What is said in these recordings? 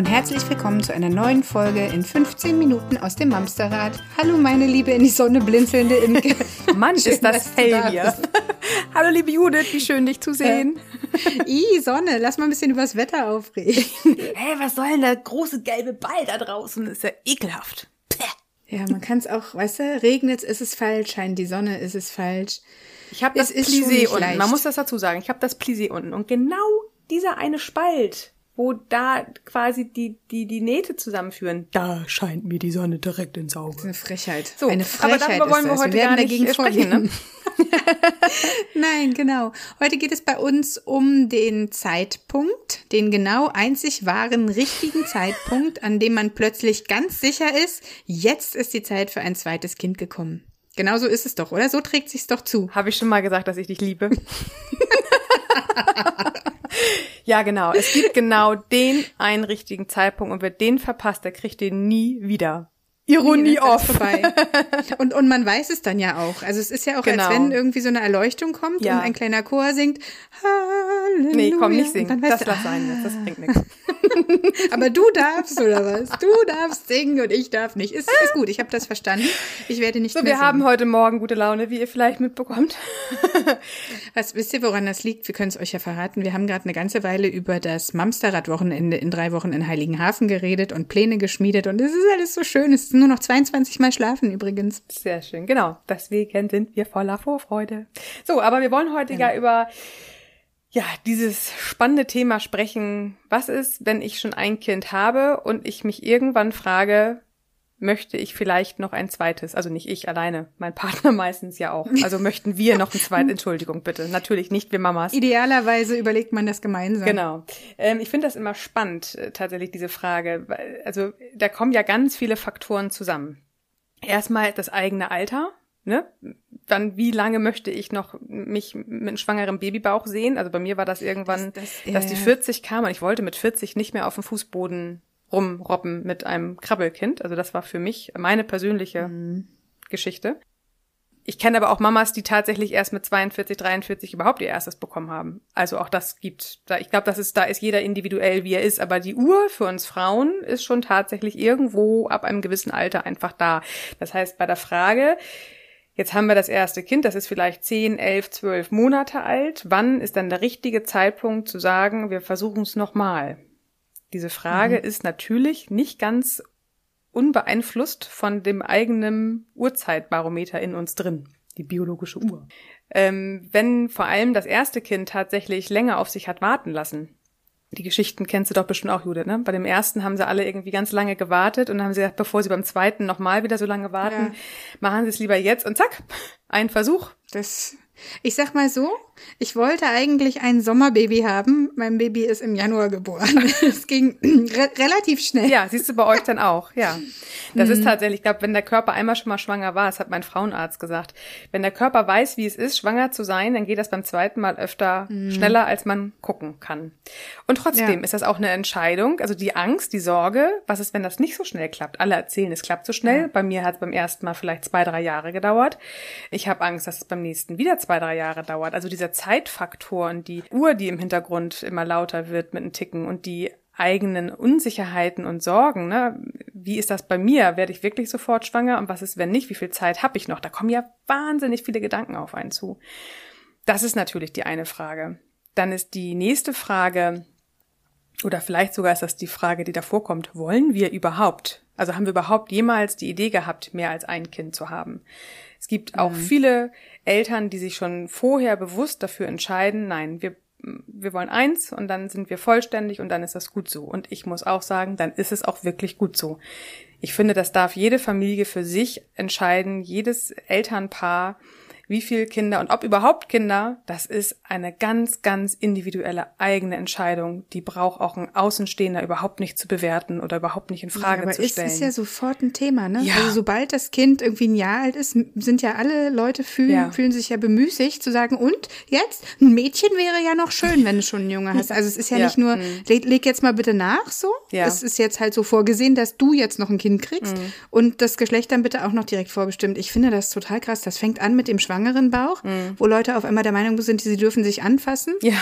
Und herzlich willkommen zu einer neuen Folge in 15 Minuten aus dem Mamsterrad. Hallo meine liebe in die Sonne blinzelnde Imke. Mann, ist das hell hier. Hallo liebe Judith, wie schön dich zu sehen. I, Sonne, lass mal ein bisschen übers Wetter aufregen. Hey, was soll denn der große gelbe Ball da draußen? Das ist ja ekelhaft. Ja, man kann es auch, weißt du, regnet ist es falsch, scheint die Sonne ist es falsch. Ich habe das Plissé unten. Leicht. Man muss das dazu sagen. Ich habe das Plissé unten und genau dieser eine Spalt, wo da quasi die, die, die Nähte zusammenführen, da scheint mir die Sonne direkt ins Auge. Das ist eine Frechheit. So, eine Frechheit aber darüber wollen wir heute wir gar dagegen nicht sprechen, ne? Nein, genau. Heute geht es bei uns um den Zeitpunkt, den genau einzig wahren, richtigen Zeitpunkt, an dem man plötzlich ganz sicher ist, jetzt ist die Zeit für ein zweites Kind gekommen. Genauso ist es doch, oder? So trägt sich's doch zu. Habe ich schon mal gesagt, dass ich dich liebe? ja, genau. Es gibt genau den einen richtigen Zeitpunkt und wer den verpasst, der kriegt den nie wieder. Ironie nee, off. Vorbei. Und, und man weiß es dann ja auch. Also es ist ja auch, genau. als wenn irgendwie so eine Erleuchtung kommt ja. und ein kleiner Chor singt, Halleluja. Nee, komm, nicht singen. Das lass sein jetzt, das bringt nichts. Aber du darfst, oder was? Du darfst singen und ich darf nicht. Ist, ist gut, ich habe das verstanden. Ich werde nicht so, mehr wir singen. haben heute Morgen gute Laune, wie ihr vielleicht mitbekommt. was, wisst ihr, woran das liegt? Wir können es euch ja verraten. Wir haben gerade eine ganze Weile über das Mamsterrad-Wochenende in drei Wochen in Heiligenhafen geredet und Pläne geschmiedet und es ist alles so schön. Es ist nur noch 22 Mal schlafen übrigens. Sehr schön, genau. Deswegen sind wir voller Vorfreude. So, aber wir wollen heute genau. ja über ja, dieses spannende Thema sprechen. Was ist, wenn ich schon ein Kind habe und ich mich irgendwann frage, möchte ich vielleicht noch ein zweites? Also nicht ich alleine, mein Partner meistens ja auch. Also möchten wir noch ein zweites? Entschuldigung bitte, natürlich nicht wir Mamas. Idealerweise überlegt man das gemeinsam. Genau. Ähm, ich finde das immer spannend, äh, tatsächlich diese Frage. Also da kommen ja ganz viele Faktoren zusammen. Erstmal das eigene Alter ne? Dann, wie lange möchte ich noch mich mit einem schwangeren Babybauch sehen? Also bei mir war das irgendwann, das, das, dass die 40 kam und ich wollte mit 40 nicht mehr auf dem Fußboden rumrobben mit einem Krabbelkind. Also das war für mich meine persönliche mhm. Geschichte. Ich kenne aber auch Mamas, die tatsächlich erst mit 42, 43 überhaupt ihr erstes bekommen haben. Also auch das gibt, da, ich glaube, das ist, da ist jeder individuell, wie er ist. Aber die Uhr für uns Frauen ist schon tatsächlich irgendwo ab einem gewissen Alter einfach da. Das heißt, bei der Frage, Jetzt haben wir das erste Kind, das ist vielleicht 10, 11, 12 Monate alt. Wann ist dann der richtige Zeitpunkt zu sagen, wir versuchen es nochmal? Diese Frage mhm. ist natürlich nicht ganz unbeeinflusst von dem eigenen Uhrzeitbarometer in uns drin, die biologische Uhr. Ähm, wenn vor allem das erste Kind tatsächlich länger auf sich hat warten lassen, die Geschichten kennst du doch bestimmt auch, Judith, ne? Bei dem ersten haben sie alle irgendwie ganz lange gewartet und dann haben sie gesagt, bevor sie beim zweiten nochmal wieder so lange warten, ja. machen sie es lieber jetzt und zack, ein Versuch. Das, ich sag mal so, ich wollte eigentlich ein Sommerbaby haben. Mein Baby ist im Januar geboren. Es ging re relativ schnell. Ja, siehst du bei euch dann auch, ja. Das mhm. ist tatsächlich, ich glaube, wenn der Körper einmal schon mal schwanger war, das hat mein Frauenarzt gesagt, wenn der Körper weiß, wie es ist, schwanger zu sein, dann geht das beim zweiten Mal öfter mhm. schneller, als man gucken kann. Und trotzdem ja. ist das auch eine Entscheidung, also die Angst, die Sorge, was ist, wenn das nicht so schnell klappt? Alle erzählen, es klappt so schnell. Ja. Bei mir hat es beim ersten Mal vielleicht zwei, drei Jahre gedauert. Ich habe Angst, dass es beim nächsten wieder zwei, drei Jahre dauert. Also dieser Zeitfaktor und die Uhr, die im Hintergrund immer lauter wird mit einem Ticken und die eigenen Unsicherheiten und Sorgen. Ne? Wie ist das bei mir? Werde ich wirklich sofort schwanger? Und was ist, wenn nicht? Wie viel Zeit habe ich noch? Da kommen ja wahnsinnig viele Gedanken auf einen zu. Das ist natürlich die eine Frage. Dann ist die nächste Frage, oder vielleicht sogar ist das die Frage, die davor kommt, wollen wir überhaupt? Also haben wir überhaupt jemals die Idee gehabt, mehr als ein Kind zu haben? Es gibt auch mhm. viele Eltern, die sich schon vorher bewusst dafür entscheiden, nein, wir wir wollen eins und dann sind wir vollständig und dann ist das gut so. Und ich muss auch sagen, dann ist es auch wirklich gut so. Ich finde, das darf jede Familie für sich entscheiden, jedes Elternpaar wie viele Kinder und ob überhaupt Kinder, das ist eine ganz, ganz individuelle eigene Entscheidung. Die braucht auch ein Außenstehender überhaupt nicht zu bewerten oder überhaupt nicht in Frage ja, aber zu stellen. Aber ist, ist ja sofort ein Thema, ne? Ja. Also sobald das Kind irgendwie ein Jahr alt ist, sind ja alle Leute fühlen, ja. fühlen sich ja bemüßigt zu sagen, und jetzt? Ein Mädchen wäre ja noch schön, wenn du schon einen Junge hast. Also es ist ja, nicht nur, mhm. leg, leg, jetzt mal bitte nach so. Ja. Es ist jetzt halt so vorgesehen, dass du jetzt noch ein Kind kriegst mhm. und das Geschlecht dann bitte auch noch direkt vorbestimmt. Ich finde das total krass. Das fängt an mit dem Schwangerenbauch, mhm. wo Leute auf einmal der Meinung sind, sie dürfen sich anfassen. Ja.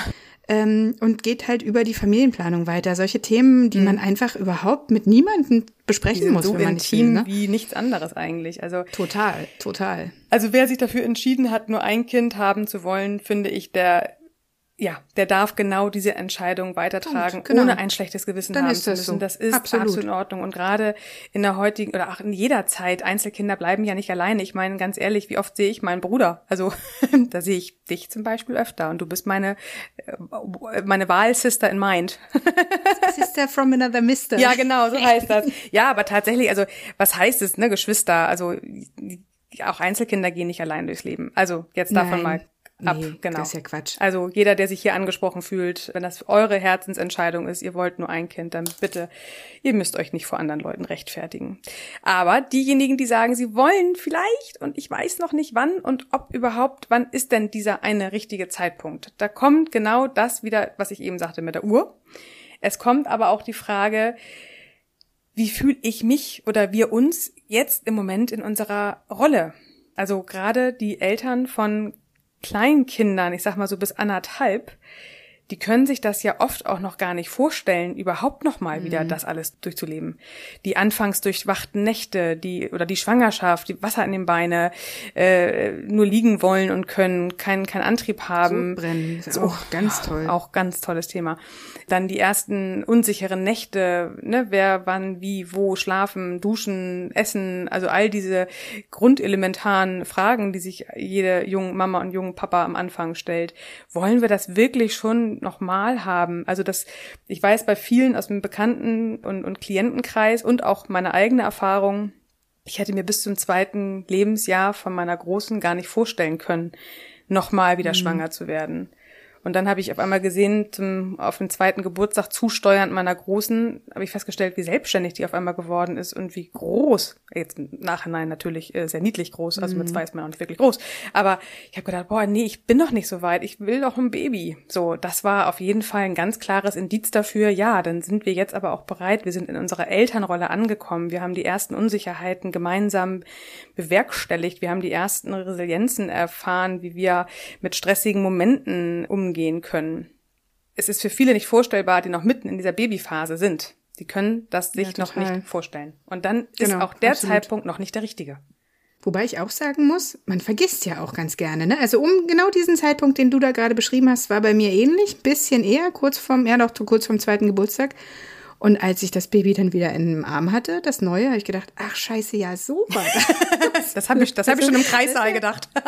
ähm, und geht halt über die Familienplanung weiter. Solche Themen, die mhm. man einfach überhaupt mit niemandem besprechen muss, so wenn man nicht will, ne? wie nichts anderes eigentlich. Also total, total. Also wer sich dafür entschieden hat, nur ein Kind haben zu wollen, finde ich, der ja, der darf genau diese Entscheidung weitertragen, genau. ohne ein schlechtes Gewissen Dann haben zu müssen. So. Das ist absolut. absolut in Ordnung. Und gerade in der heutigen oder auch in jeder Zeit, Einzelkinder bleiben ja nicht alleine. Ich meine, ganz ehrlich, wie oft sehe ich meinen Bruder? Also da sehe ich dich zum Beispiel öfter und du bist meine äh, meine Wahlsister in Mind. Sister from another Mister. Ja, genau, so heißt das. Ja, aber tatsächlich, also was heißt es, ne, Geschwister? Also auch Einzelkinder gehen nicht allein durchs Leben. Also jetzt davon Nein. mal ab. Nee, genau. Das ist ja Quatsch. Also jeder, der sich hier angesprochen fühlt, wenn das eure Herzensentscheidung ist, ihr wollt nur ein Kind, dann bitte, ihr müsst euch nicht vor anderen Leuten rechtfertigen. Aber diejenigen, die sagen, sie wollen vielleicht und ich weiß noch nicht wann und ob überhaupt, wann ist denn dieser eine richtige Zeitpunkt? Da kommt genau das wieder, was ich eben sagte mit der Uhr. Es kommt aber auch die Frage, wie fühle ich mich oder wir uns jetzt im Moment in unserer Rolle? Also gerade die Eltern von Kleinkindern, ich sag mal so bis anderthalb, die können sich das ja oft auch noch gar nicht vorstellen, überhaupt noch mal mhm. wieder das alles durchzuleben. Die anfangs durchwachten Nächte, die oder die Schwangerschaft, die Wasser in den Beine, äh, nur liegen wollen und können, keinen keinen Antrieb haben. So brennen, ist so, auch ganz toll. Auch ganz tolles Thema. Dann die ersten unsicheren Nächte, ne, wer wann wie wo schlafen, duschen, essen, also all diese grundelementaren Fragen, die sich jede junge Mama und junge Papa am Anfang stellt. Wollen wir das wirklich schon nochmal haben. Also das, ich weiß bei vielen aus dem Bekannten- und, und Klientenkreis und auch meine eigene Erfahrung, ich hätte mir bis zum zweiten Lebensjahr von meiner Großen gar nicht vorstellen können, nochmal wieder mhm. schwanger zu werden. Und dann habe ich auf einmal gesehen, zum, auf den zweiten Geburtstag zusteuernd meiner Großen, habe ich festgestellt, wie selbstständig die auf einmal geworden ist und wie groß, jetzt im Nachhinein natürlich äh, sehr niedlich groß, also mhm. mit zwei ist man auch nicht wirklich groß. Aber ich habe gedacht, boah, nee, ich bin noch nicht so weit, ich will doch ein Baby. So, das war auf jeden Fall ein ganz klares Indiz dafür, ja, dann sind wir jetzt aber auch bereit, wir sind in unserer Elternrolle angekommen, wir haben die ersten Unsicherheiten gemeinsam bewerkstelligt, wir haben die ersten Resilienzen erfahren, wie wir mit stressigen Momenten umgehen umgehen können. Es ist für viele nicht vorstellbar, die noch mitten in dieser Babyphase sind. Die können das sich ja, noch nicht vorstellen. Und dann ist genau, auch der absolut. Zeitpunkt noch nicht der richtige. Wobei ich auch sagen muss, man vergisst ja auch ganz gerne. Ne? Also um genau diesen Zeitpunkt, den du da gerade beschrieben hast, war bei mir ähnlich, bisschen eher, kurz vorm, ja doch, kurz vorm zweiten Geburtstag. Und als ich das Baby dann wieder in den Arm hatte, das neue, habe ich gedacht, ach scheiße, ja, so war das. das habe ich, das hab ich schon im Kreissaal gedacht.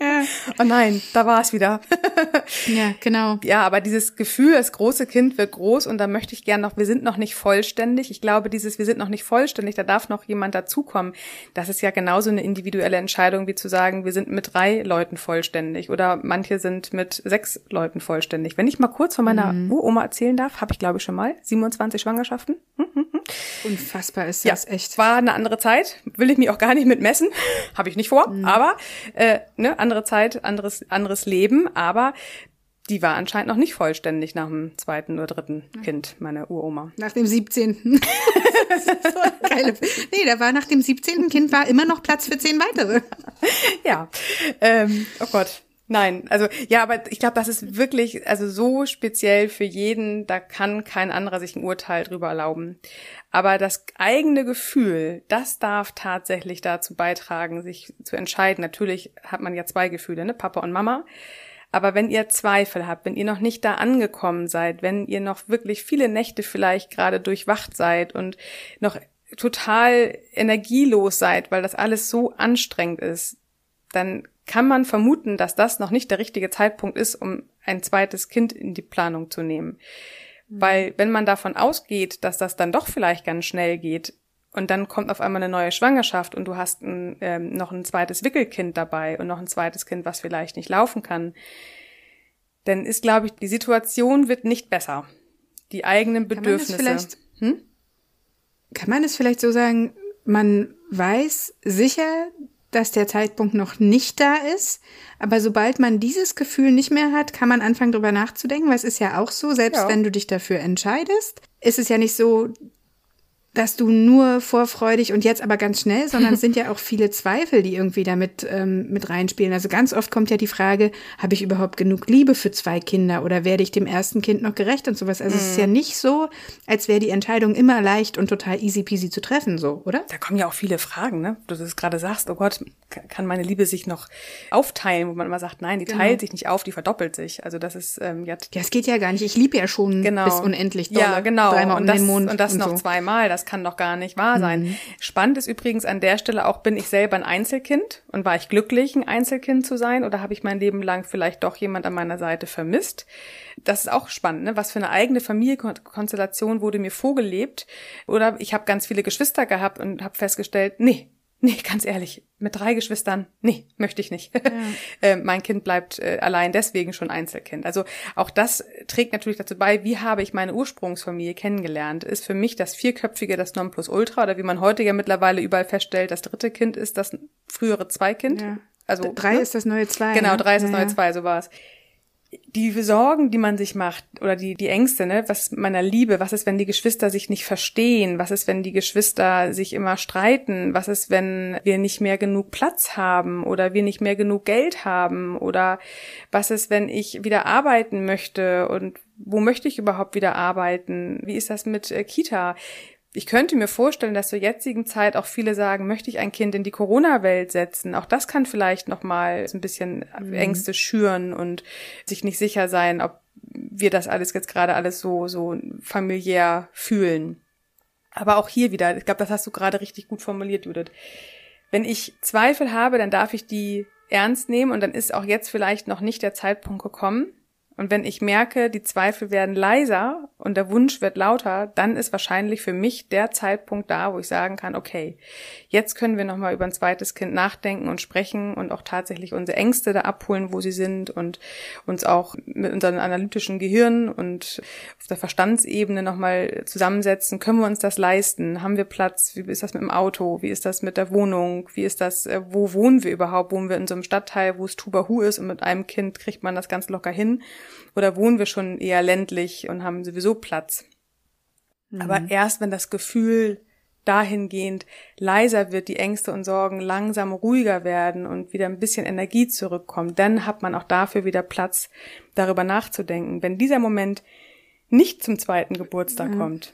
Ja. Oh nein, da war es wieder. ja, genau. Ja, aber dieses Gefühl, das große Kind wird groß und da möchte ich gern noch, wir sind noch nicht vollständig. Ich glaube, dieses, wir sind noch nicht vollständig, da darf noch jemand dazukommen. Das ist ja genauso eine individuelle Entscheidung, wie zu sagen, wir sind mit drei Leuten vollständig oder manche sind mit sechs Leuten vollständig. Wenn ich mal kurz von meiner mhm. Uroma erzählen darf, habe ich glaube ich schon mal 27 Schwangerschaften. Hm, hm, hm. Unfassbar ist das ja, echt. War eine andere Zeit, will ich mich auch gar nicht mit messen, habe ich nicht vor, mhm. aber äh, ne, andere Zeit, anderes, anderes Leben, aber die war anscheinend noch nicht vollständig nach dem zweiten oder dritten Kind, meine Uroma. Nach dem 17. das ist so geile. Nee, da war nach dem 17. Kind war immer noch Platz für zehn weitere. ja. Ähm, oh Gott. Nein, also ja, aber ich glaube, das ist wirklich also so speziell für jeden, da kann kein anderer sich ein Urteil drüber erlauben. Aber das eigene Gefühl, das darf tatsächlich dazu beitragen, sich zu entscheiden. Natürlich hat man ja zwei Gefühle, ne, Papa und Mama. Aber wenn ihr Zweifel habt, wenn ihr noch nicht da angekommen seid, wenn ihr noch wirklich viele Nächte vielleicht gerade durchwacht seid und noch total energielos seid, weil das alles so anstrengend ist, dann kann man vermuten, dass das noch nicht der richtige Zeitpunkt ist, um ein zweites Kind in die Planung zu nehmen. Mhm. Weil wenn man davon ausgeht, dass das dann doch vielleicht ganz schnell geht und dann kommt auf einmal eine neue Schwangerschaft und du hast ein, ähm, noch ein zweites Wickelkind dabei und noch ein zweites Kind, was vielleicht nicht laufen kann, dann ist, glaube ich, die Situation wird nicht besser. Die eigenen Bedürfnisse. Kann man, hm? kann man es vielleicht so sagen, man weiß sicher, dass der Zeitpunkt noch nicht da ist. Aber sobald man dieses Gefühl nicht mehr hat, kann man anfangen, darüber nachzudenken, weil es ist ja auch so, selbst ja. wenn du dich dafür entscheidest, ist es ja nicht so, dass du nur vorfreudig und jetzt aber ganz schnell, sondern es sind ja auch viele Zweifel, die irgendwie damit ähm, mit reinspielen. Also ganz oft kommt ja die Frage, habe ich überhaupt genug Liebe für zwei Kinder oder werde ich dem ersten Kind noch gerecht und sowas. Also mm. es ist ja mhm. nicht so, als wäre die Entscheidung immer leicht und total easy peasy zu treffen, so, oder? Da kommen ja auch viele Fragen, ne? Du das gerade sagst, oh Gott, kann meine Liebe sich noch aufteilen, wo man immer sagt, nein, die genau. teilt sich nicht auf, die verdoppelt sich. Also das ist ähm, ja. Ja, es geht ja gar nicht. Ich liebe ja schon genau. bis unendlich dolle. Ja, genau. Dreimal und um das, den Mond und das und noch so. zweimal. Das kann doch gar nicht wahr sein. Mhm. Spannend ist übrigens an der Stelle auch, bin ich selber ein Einzelkind und war ich glücklich, ein Einzelkind zu sein oder habe ich mein Leben lang vielleicht doch jemand an meiner Seite vermisst? Das ist auch spannend, ne? was für eine eigene Familienkonstellation wurde mir vorgelebt oder ich habe ganz viele Geschwister gehabt und habe festgestellt, nee, Nee, ganz ehrlich, mit drei Geschwistern, nee, möchte ich nicht. Ja. äh, mein Kind bleibt äh, allein deswegen schon Einzelkind. Also auch das trägt natürlich dazu bei, wie habe ich meine Ursprungsfamilie kennengelernt. Ist für mich das Vierköpfige das Nonplusultra oder wie man heute ja mittlerweile überall feststellt, das dritte Kind ist das frühere Zweikind. Ja. Also drei ne? ist das neue Zwei. Genau, ne? drei ist das ja, neue Zwei, so war es die Sorgen, die man sich macht oder die, die Ängste, ne, was meiner Liebe, was ist, wenn die Geschwister sich nicht verstehen? Was ist, wenn die Geschwister sich immer streiten? Was ist, wenn wir nicht mehr genug Platz haben oder wir nicht mehr genug Geld haben? Oder was ist, wenn ich wieder arbeiten möchte und wo möchte ich überhaupt wieder arbeiten? Wie ist das mit äh, Kita? Ich könnte mir vorstellen, dass zur jetzigen Zeit auch viele sagen, möchte ich ein Kind in die Corona-Welt setzen? Auch das kann vielleicht nochmal so ein bisschen mhm. Ängste schüren und sich nicht sicher sein, ob wir das alles jetzt gerade alles so, so familiär fühlen. Aber auch hier wieder, ich glaube, das hast du gerade richtig gut formuliert, Judith. Wenn ich Zweifel habe, dann darf ich die ernst nehmen und dann ist auch jetzt vielleicht noch nicht der Zeitpunkt gekommen. Und wenn ich merke, die Zweifel werden leiser und der Wunsch wird lauter, dann ist wahrscheinlich für mich der Zeitpunkt da, wo ich sagen kann, okay, jetzt können wir nochmal über ein zweites Kind nachdenken und sprechen und auch tatsächlich unsere Ängste da abholen, wo sie sind und uns auch mit unserem analytischen Gehirn und auf der Verstandsebene nochmal zusammensetzen. Können wir uns das leisten? Haben wir Platz? Wie ist das mit dem Auto? Wie ist das mit der Wohnung? Wie ist das, äh, wo wohnen wir überhaupt? Wohnen wir in so einem Stadtteil, wo es Tubahu ist und mit einem Kind kriegt man das ganz locker hin? Oder wohnen wir schon eher ländlich und haben sowieso Platz? Mhm. Aber erst wenn das Gefühl dahingehend leiser wird, die Ängste und Sorgen langsam ruhiger werden und wieder ein bisschen Energie zurückkommt, dann hat man auch dafür wieder Platz, darüber nachzudenken. Wenn dieser Moment nicht zum zweiten Geburtstag mhm. kommt,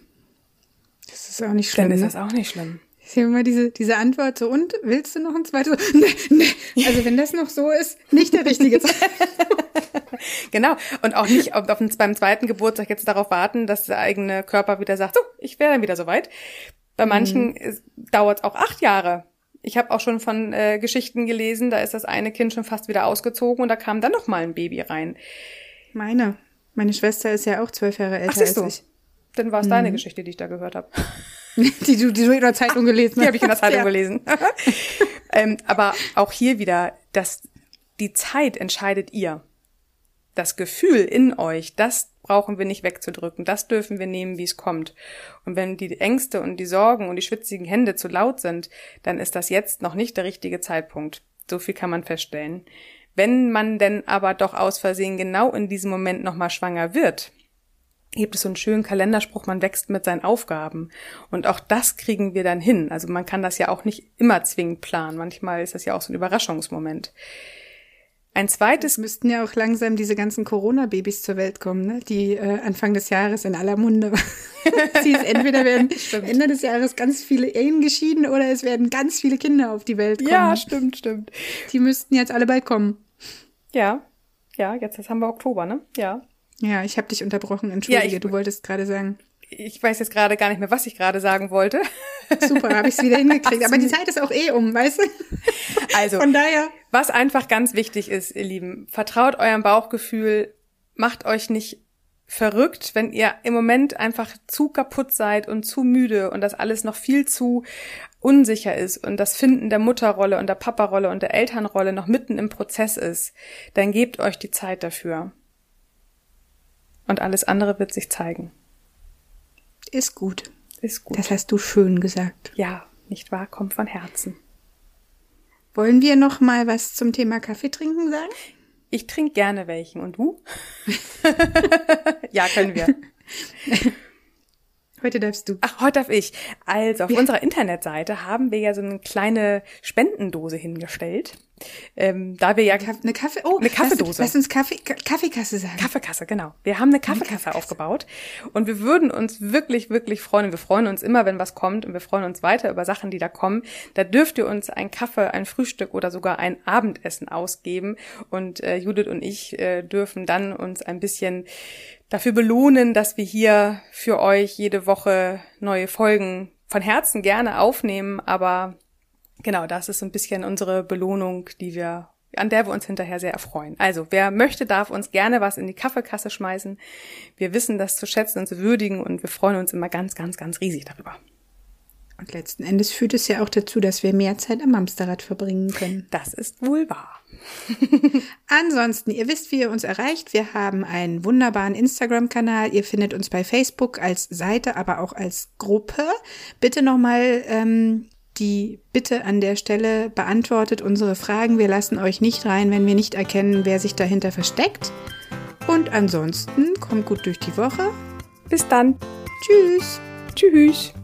das ist auch nicht schlimm. Dann ist ne? das auch nicht schlimm. Ich habe immer diese, diese Antwort so, und willst du noch ein zweites? Nee, nee. Also wenn das noch so ist, nicht der richtige Zeitpunkt. genau. Und auch nicht auf, auf, beim zweiten Geburtstag jetzt darauf warten, dass der eigene Körper wieder sagt, so, ich wäre dann wieder soweit. Bei manchen mhm. dauert es auch acht Jahre. Ich habe auch schon von äh, Geschichten gelesen, da ist das eine Kind schon fast wieder ausgezogen und da kam dann noch mal ein Baby rein. Meine. Meine Schwester ist ja auch zwölf Jahre älter Ach, als ich. Dann war es mhm. deine Geschichte, die ich da gehört habe. die du, die du in der Zeitung gelesen hast. Die habe ich in der Zeitung ja. gelesen. ähm, aber auch hier wieder, dass die Zeit entscheidet ihr das Gefühl in euch, das brauchen wir nicht wegzudrücken, das dürfen wir nehmen, wie es kommt. Und wenn die Ängste und die Sorgen und die schwitzigen Hände zu laut sind, dann ist das jetzt noch nicht der richtige Zeitpunkt. So viel kann man feststellen. Wenn man denn aber doch aus Versehen genau in diesem Moment nochmal schwanger wird, gibt es so einen schönen Kalenderspruch, man wächst mit seinen Aufgaben. Und auch das kriegen wir dann hin. Also man kann das ja auch nicht immer zwingend planen. Manchmal ist das ja auch so ein Überraschungsmoment. Ein zweites. Es müssten ja auch langsam diese ganzen Corona-Babys zur Welt kommen, ne? die äh, Anfang des Jahres in aller Munde. Sie ist entweder werden Ende des Jahres ganz viele Ehen geschieden oder es werden ganz viele Kinder auf die Welt kommen. Ja, stimmt, stimmt. Die müssten jetzt alle bald kommen. Ja, ja, jetzt, jetzt haben wir Oktober, ne? Ja. Ja, ich habe dich unterbrochen, entschuldige, ja, ich, du wolltest gerade sagen. Ich weiß jetzt gerade gar nicht mehr, was ich gerade sagen wollte. Super, habe ich es wieder hingekriegt. Aber die Zeit ist auch eh um, weißt du? Also, von daher. Was einfach ganz wichtig ist, ihr Lieben, vertraut eurem Bauchgefühl, macht euch nicht verrückt, wenn ihr im Moment einfach zu kaputt seid und zu müde und das alles noch viel zu unsicher ist und das Finden der Mutterrolle und der Paparolle und der Elternrolle noch mitten im Prozess ist, dann gebt euch die Zeit dafür. Und alles andere wird sich zeigen. Ist gut. Ist gut. Das hast du schön gesagt. Ja, nicht wahr? Kommt von Herzen. Wollen wir noch mal was zum Thema Kaffee trinken sagen? Ich trinke gerne welchen. Und du? ja, können wir. Heute darfst du. Ach, heute darf ich. Also, auf ja. unserer Internetseite haben wir ja so eine kleine Spendendose hingestellt. Ähm, da wir ja eine Kaffee, oh, eine Kaffeedose. Lass, uns Kaffee, Kaffeekasse sagen. Kaffeekasse, genau. Wir haben eine Kaffeekasse, eine Kaffeekasse aufgebaut und wir würden uns wirklich, wirklich freuen. Wir freuen uns immer, wenn was kommt und wir freuen uns weiter über Sachen, die da kommen. Da dürft ihr uns ein Kaffee, ein Frühstück oder sogar ein Abendessen ausgeben und äh, Judith und ich äh, dürfen dann uns ein bisschen dafür belohnen, dass wir hier für euch jede Woche neue Folgen von Herzen gerne aufnehmen, aber genau, das ist so ein bisschen unsere Belohnung, die wir an der wir uns hinterher sehr erfreuen. Also, wer möchte, darf uns gerne was in die Kaffeekasse schmeißen. Wir wissen das zu schätzen und zu würdigen und wir freuen uns immer ganz, ganz, ganz riesig darüber. Und letzten Endes führt es ja auch dazu, dass wir mehr Zeit am Amsterrad verbringen können. Das ist wohl wahr. Ansonsten, ihr wisst, wie ihr uns erreicht. Wir haben einen wunderbaren Instagram-Kanal. Ihr findet uns bei Facebook als Seite, aber auch als Gruppe. Bitte nochmal ähm, die Bitte an der Stelle beantwortet unsere Fragen. Wir lassen euch nicht rein, wenn wir nicht erkennen, wer sich dahinter versteckt. Und ansonsten kommt gut durch die Woche. Bis dann. Tschüss. Tschüss.